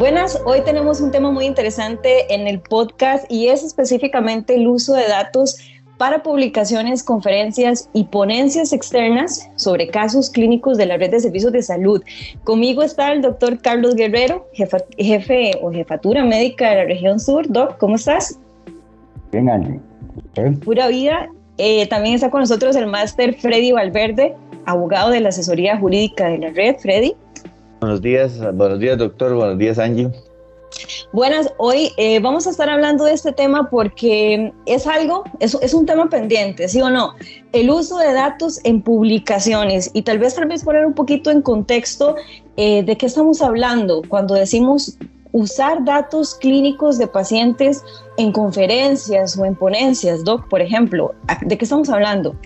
Buenas, hoy tenemos un tema muy interesante en el podcast y es específicamente el uso de datos para publicaciones, conferencias y ponencias externas sobre casos clínicos de la red de servicios de salud. Conmigo está el doctor Carlos Guerrero, jefe o jefatura médica de la región sur. Doc, ¿cómo estás? Bien, Angie. Pura vida. Eh, también está con nosotros el máster Freddy Valverde, abogado de la asesoría jurídica de la red. Freddy. Buenos días, buenos días doctor, buenos días Angie. Buenas, hoy eh, vamos a estar hablando de este tema porque es algo, es, es, un tema pendiente, ¿sí o no? El uso de datos en publicaciones y tal vez tal vez poner un poquito en contexto eh, de qué estamos hablando cuando decimos usar datos clínicos de pacientes en conferencias o en ponencias, Doc, por ejemplo, ¿de qué estamos hablando?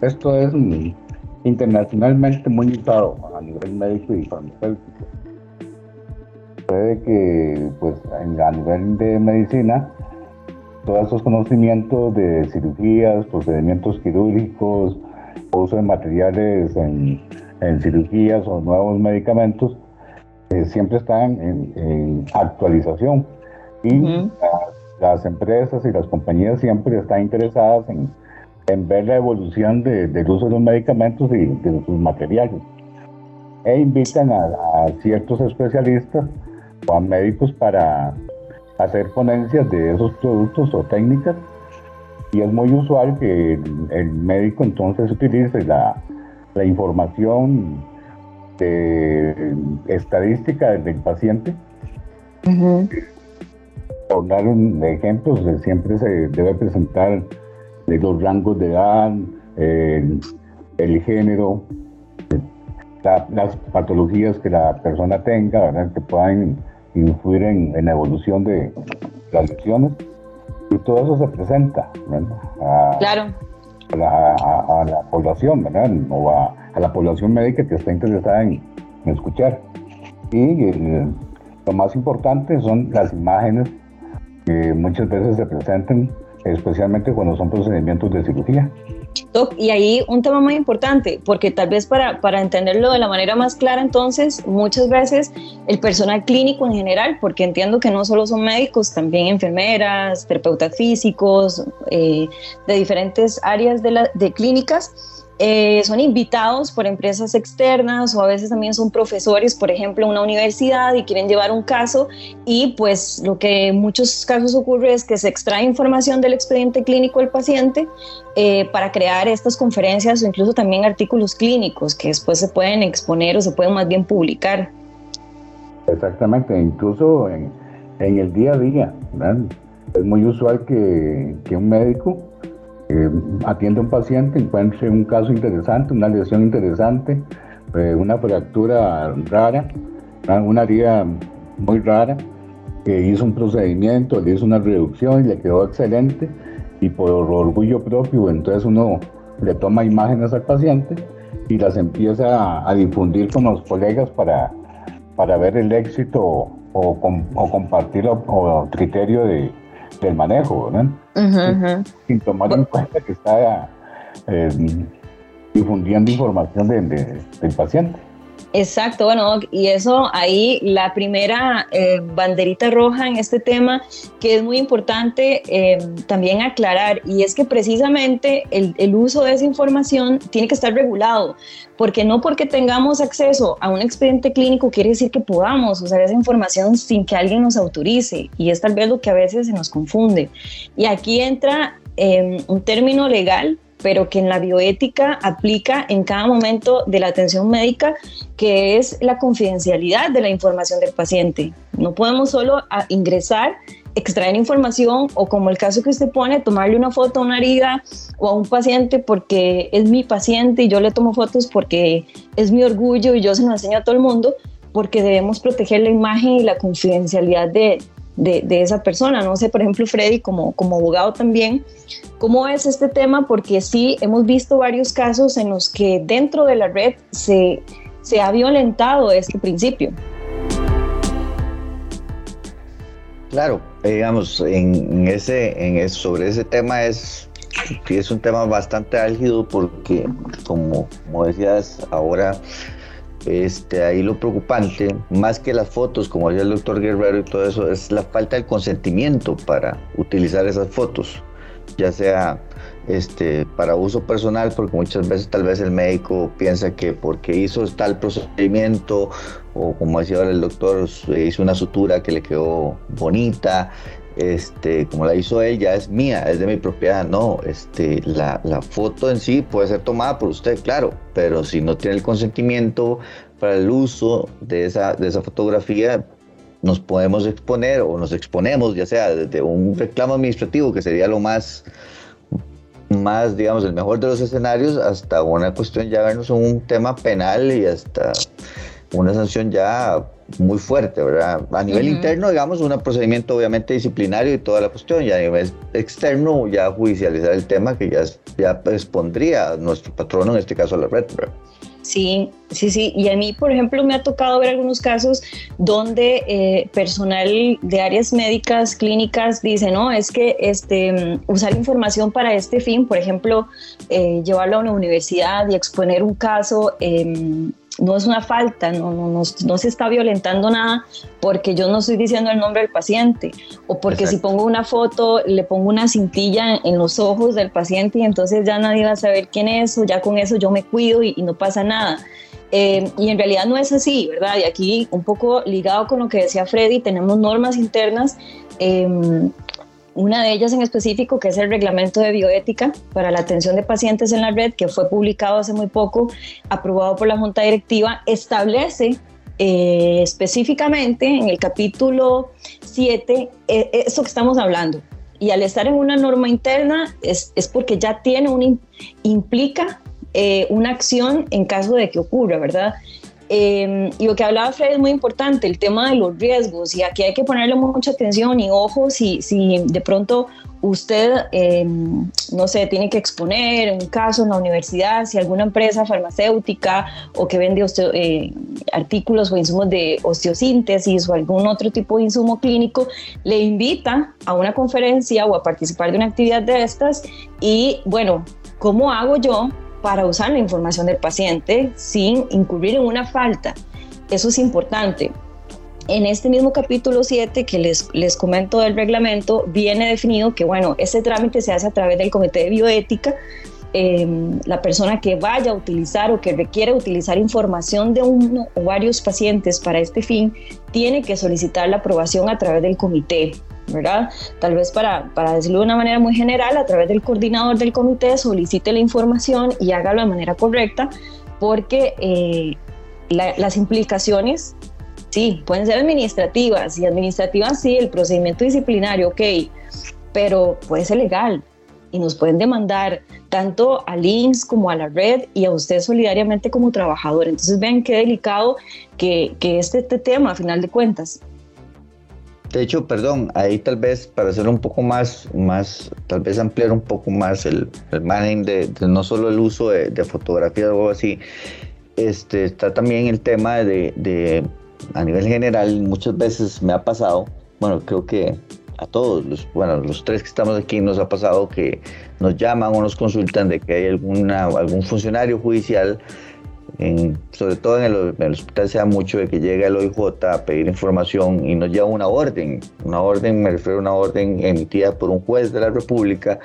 Esto es internacionalmente muy usado a nivel médico y farmacéutico. Puede que, pues, a nivel de medicina, todos esos conocimientos de cirugías, procedimientos quirúrgicos, uso de materiales en, cirugías o nuevos medicamentos, eh, siempre están en, actualización. Y las empresas y las compañías siempre están interesadas en en ver la evolución del uso de los medicamentos y de sus materiales. E invitan a, ciertos especialistas o a médicos para hacer ponencias de esos productos o técnicas. Y es muy usual que el, médico entonces utilice la, la información de, estadística del paciente. Por dar un ejemplo, siempre se debe presentar de los rangos de edad, el género, las patologías que la persona tenga, ¿verdad? que puedan influir en, la evolución de las lesiones. Y todo eso se presenta A, claro. a, la, población, ¿verdad? o a, la población médica que está interesada en, escuchar. Y eh, lo más importante son las imágenes que muchas veces se presentan especialmente cuando son procedimientos de cirugía. y ahí un tema muy importante, porque tal vez para, para entenderlo de la manera más clara, entonces, muchas veces el personal clínico en general, porque entiendo que no solo son médicos, también enfermeras, terapeutas físicos, eh, de diferentes áreas de, la, de clínicas, eh, son invitados por empresas externas o a veces también son profesores, por ejemplo, una universidad y quieren llevar un caso y pues lo que en muchos casos ocurre es que se extrae información del expediente clínico del paciente eh, para crear estas conferencias o incluso también artículos clínicos que después se pueden exponer o se pueden más bien publicar. Exactamente, incluso en, en el día a día, es muy usual que, que un médico eh, atiende a un paciente, encuentre un caso interesante, una lesión interesante, eh, una fractura rara, una herida muy rara, que hizo un procedimiento, le hizo una reducción y le quedó excelente, y por orgullo propio, entonces uno le toma imágenes al paciente y las empieza a, difundir con los colegas para, para ver el éxito o, o compartir el criterio de, del manejo, Sin tomar en cuenta que está eh, difundiendo información del paciente. Exacto, bueno, y eso ahí la primera eh, banderita roja en este tema que es muy importante eh, también aclarar y es que precisamente el, uso de esa información tiene que estar regulado, porque no porque tengamos acceso a un expediente clínico quiere decir que podamos usar esa información sin que alguien nos autorice y es tal vez lo que a veces se nos confunde. Y aquí entra eh, un término legal pero que en la bioética aplica en cada momento de la atención médica, que es la confidencialidad de la información del paciente. No podemos solo ingresar, extraer información o como el caso que usted pone, tomarle una foto a una herida o a un paciente porque es mi paciente y yo le tomo fotos porque es mi orgullo y yo se lo enseño a todo el mundo, porque debemos proteger la imagen y la confidencialidad de, de, esa persona. No sé, por ejemplo, Freddy, como, como abogado también, ¿cómo es este tema? Porque sí, hemos visto varios casos en los que dentro de la red se, se ha violentado este principio. Claro, eh, digamos, en, ese, en sobre ese tema es, es un tema bastante álgido porque, como, como decías, ahora este, ahí lo preocupante, más que las fotos, como decía el doctor Guerrero y todo eso, es la falta de consentimiento para utilizar esas fotos, ya sea este, para uso personal, porque muchas veces tal vez el médico piensa que porque hizo tal procedimiento, o como decía ahora el doctor, hizo una sutura que le quedó bonita, este, como la hizo él, ya es mía, es de mi propiedad. No, este, la, la, foto en sí puede ser tomada por usted, claro, pero si no tiene el consentimiento para el uso de esa, de esa fotografía, nos podemos exponer o nos exponemos, ya sea desde un reclamo administrativo, que sería lo más, más, digamos, el mejor de los escenarios, hasta una cuestión ya vernos un tema penal y hasta una sanción ya muy fuerte, ¿verdad? A nivel interno, digamos, un procedimiento obviamente disciplinario y toda la cuestión, y a nivel externo ya judicializar el tema que ya, ya expondría a nuestro patrono, en este caso a la red, ¿verdad? Sí, sí, sí. Y a mí, por ejemplo, me ha tocado ver algunos casos donde eh, personal de áreas médicas, clínicas, dice, no, es que este, mm, usar información para este fin, por ejemplo, eh, llevarlo a una universidad y exponer un caso, eh, no es una falta, no, no, no, se está violentando nada porque yo no estoy diciendo el nombre del paciente o porque si pongo una foto le pongo una cintilla en los ojos del paciente y entonces ya nadie va a saber quién es o ya con eso yo me cuido y, no pasa nada. Eh, y en realidad no es así, ¿verdad? Y aquí un poco ligado con lo que decía Freddy, tenemos normas internas. Eh, una de ellas en específico, que es el reglamento de bioética para la atención de pacientes en la red, que fue publicado hace muy poco, aprobado por la Junta Directiva, establece eh, específicamente en el capítulo 7 eh, eso que estamos hablando. Y al estar en una norma interna es, es porque ya tiene un, implica eh, una acción en caso de que ocurra, ¿verdad? Em, y lo que hablaba Fred es muy importante, el tema de los riesgos, y aquí hay que ponerle mucha atención y ojo si, si de pronto usted, em, no sé, tiene que exponer un caso en la universidad, si alguna empresa farmacéutica o que vende eh, artículos o insumos de osteosíntesis o algún otro tipo de insumo clínico, le invita a una conferencia o a participar de una actividad de estas y bueno, ¿cómo hago yo para usar la información del paciente sin incurrir en una falta. Eso es importante. En este mismo capítulo 7 que les, les comento del reglamento, viene definido que, bueno, ese trámite se hace a través del Comité de Bioética. Em, la persona que vaya a utilizar o que requiera utilizar información de uno o varios pacientes para este fin, tiene que solicitar la aprobación a través del comité. ¿Verdad? Tal vez para, para decirlo de una manera muy general, a través del coordinador del comité solicite la información y hágalo de manera correcta, porque eh, las implicaciones, sí, pueden ser administrativas, y administrativas sí, el procedimiento disciplinario, ok, pero puede ser legal y nos pueden demandar tanto a links como a la red y a usted solidariamente como trabajador. Entonces vean qué delicado que, que este, este tema, a final de cuentas. De hecho, perdón, ahí tal vez para hacer un poco más, más tal vez ampliar un poco más el, el margen de, no solo el uso de, de fotografías o así, este, está también el tema de, de, a nivel general, muchas veces me ha pasado, bueno, creo que a todos, los, bueno, los tres que estamos aquí nos ha pasado que nos llaman o nos consultan de que hay alguna, algún funcionario judicial sobre todo en el, hospital se da mucho de que llega el OIJ a pedir información y nos lleva una orden. Una orden, me refiero a una orden emitida por un juez de la República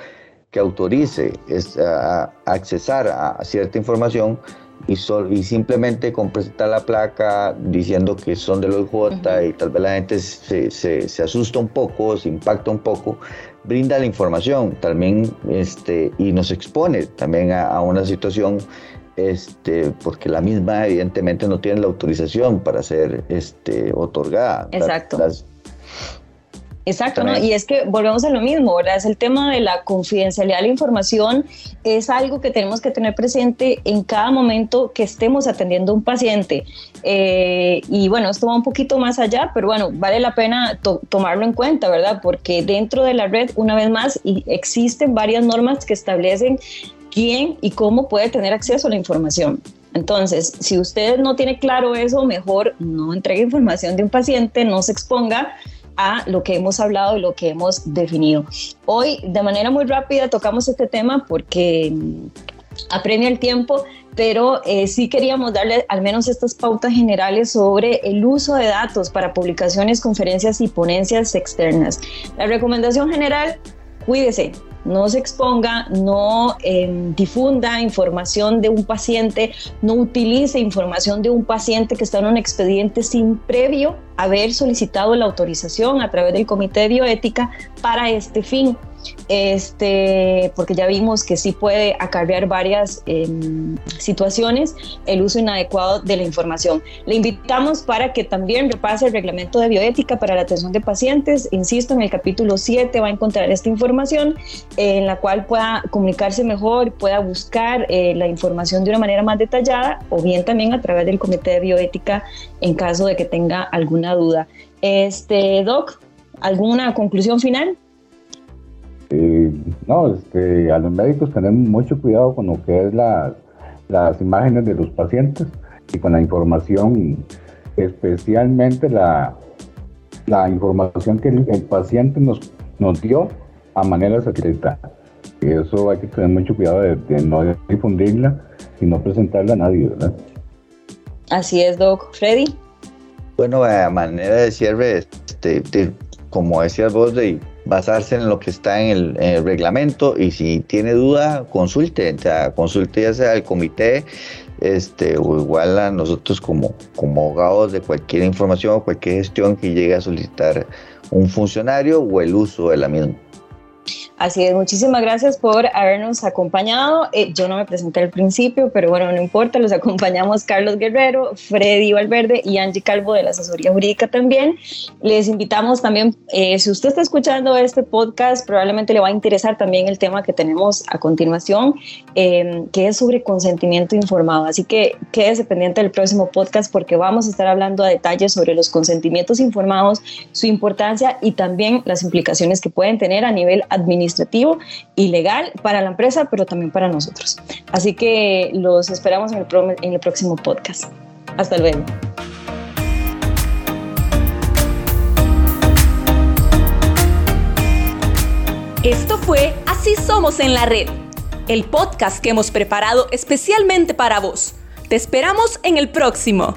que autorice a, accesar a cierta información y, y, simplemente con presentar la placa diciendo que son del OIJ y tal vez la gente se, se, asusta un poco, se impacta un poco, brinda la información también este, y nos expone también a, a una situación este, porque la misma evidentemente no tiene la autorización para ser este, otorgada. Exacto. Exacto, ¿no? y es que volvemos a lo mismo, ¿verdad? Es el tema de la confidencialidad de la información, es algo que tenemos que tener presente en cada momento que estemos atendiendo a un paciente. Eh, y bueno, esto va un poquito más allá, pero bueno, vale la pena tomarlo en cuenta, ¿verdad? Porque dentro de la red, una vez más, existen varias normas que establecen quién y cómo puede tener acceso a la información. Entonces, si usted no tiene claro eso, mejor no entregue información de un paciente, no se exponga a lo que hemos hablado y lo que hemos definido. Hoy, de manera muy rápida, tocamos este tema porque mm, apremia el tiempo. pero eh, sí queríamos darle al menos estas pautas generales sobre el uso de datos para publicaciones, conferencias y ponencias externas. La recomendación general, cuídese, no se exponga, no em, difunda información de un paciente, no utilice información de un paciente que está en un expediente sin previo haber solicitado la autorización a través del Comité de Bioética para este fin este, porque ya vimos que sí puede acarrear varias em, situaciones el uso inadecuado de la información. Le invitamos para que también repase el reglamento de bioética para la atención de pacientes. Insisto, en el capítulo 7 va a encontrar esta información en la cual pueda comunicarse mejor, pueda buscar eh, la información de una manera más detallada o bien también a través del comité de bioética en caso de que tenga alguna duda. Este, Doc, ¿alguna conclusión final? No, este, a los médicos tenemos mucho cuidado con lo que es las imágenes de los pacientes y con la información, especialmente la, la información que el, paciente nos, nos dio a manera secreta. Eso hay que tener mucho cuidado de, no difundirla y no presentarla a nadie, ¿verdad? Así es, Doc. Freddy. Bueno, a manera de cierre, este, como decías vos, de basarse en lo que está en el, reglamento y si tiene duda, consulte, o consulte ya sea al comité este, o igual a nosotros como, como abogados de cualquier información o cualquier gestión que llegue a solicitar un funcionario o el uso de la misma. Así es, muchísimas gracias por habernos acompañado. Eh, yo no me presenté al principio, pero bueno, no importa, los acompañamos Carlos Guerrero, Freddy Valverde y Angie Calvo de la asesoría jurídica también. Les invitamos también, eh, si usted está escuchando este podcast, probablemente le va a interesar también el tema que tenemos a continuación, em, que es sobre consentimiento informado. Así que quédese pendiente del próximo podcast porque vamos a estar hablando a detalles sobre los consentimientos informados, su importancia y también las implicaciones que pueden tener a nivel administrativo administrativo y legal para la empresa, pero también para nosotros. Así que los esperamos en el, en el próximo podcast. Hasta luego. Esto fue Así Somos en la Red, el podcast que hemos preparado especialmente para vos. Te esperamos en el próximo.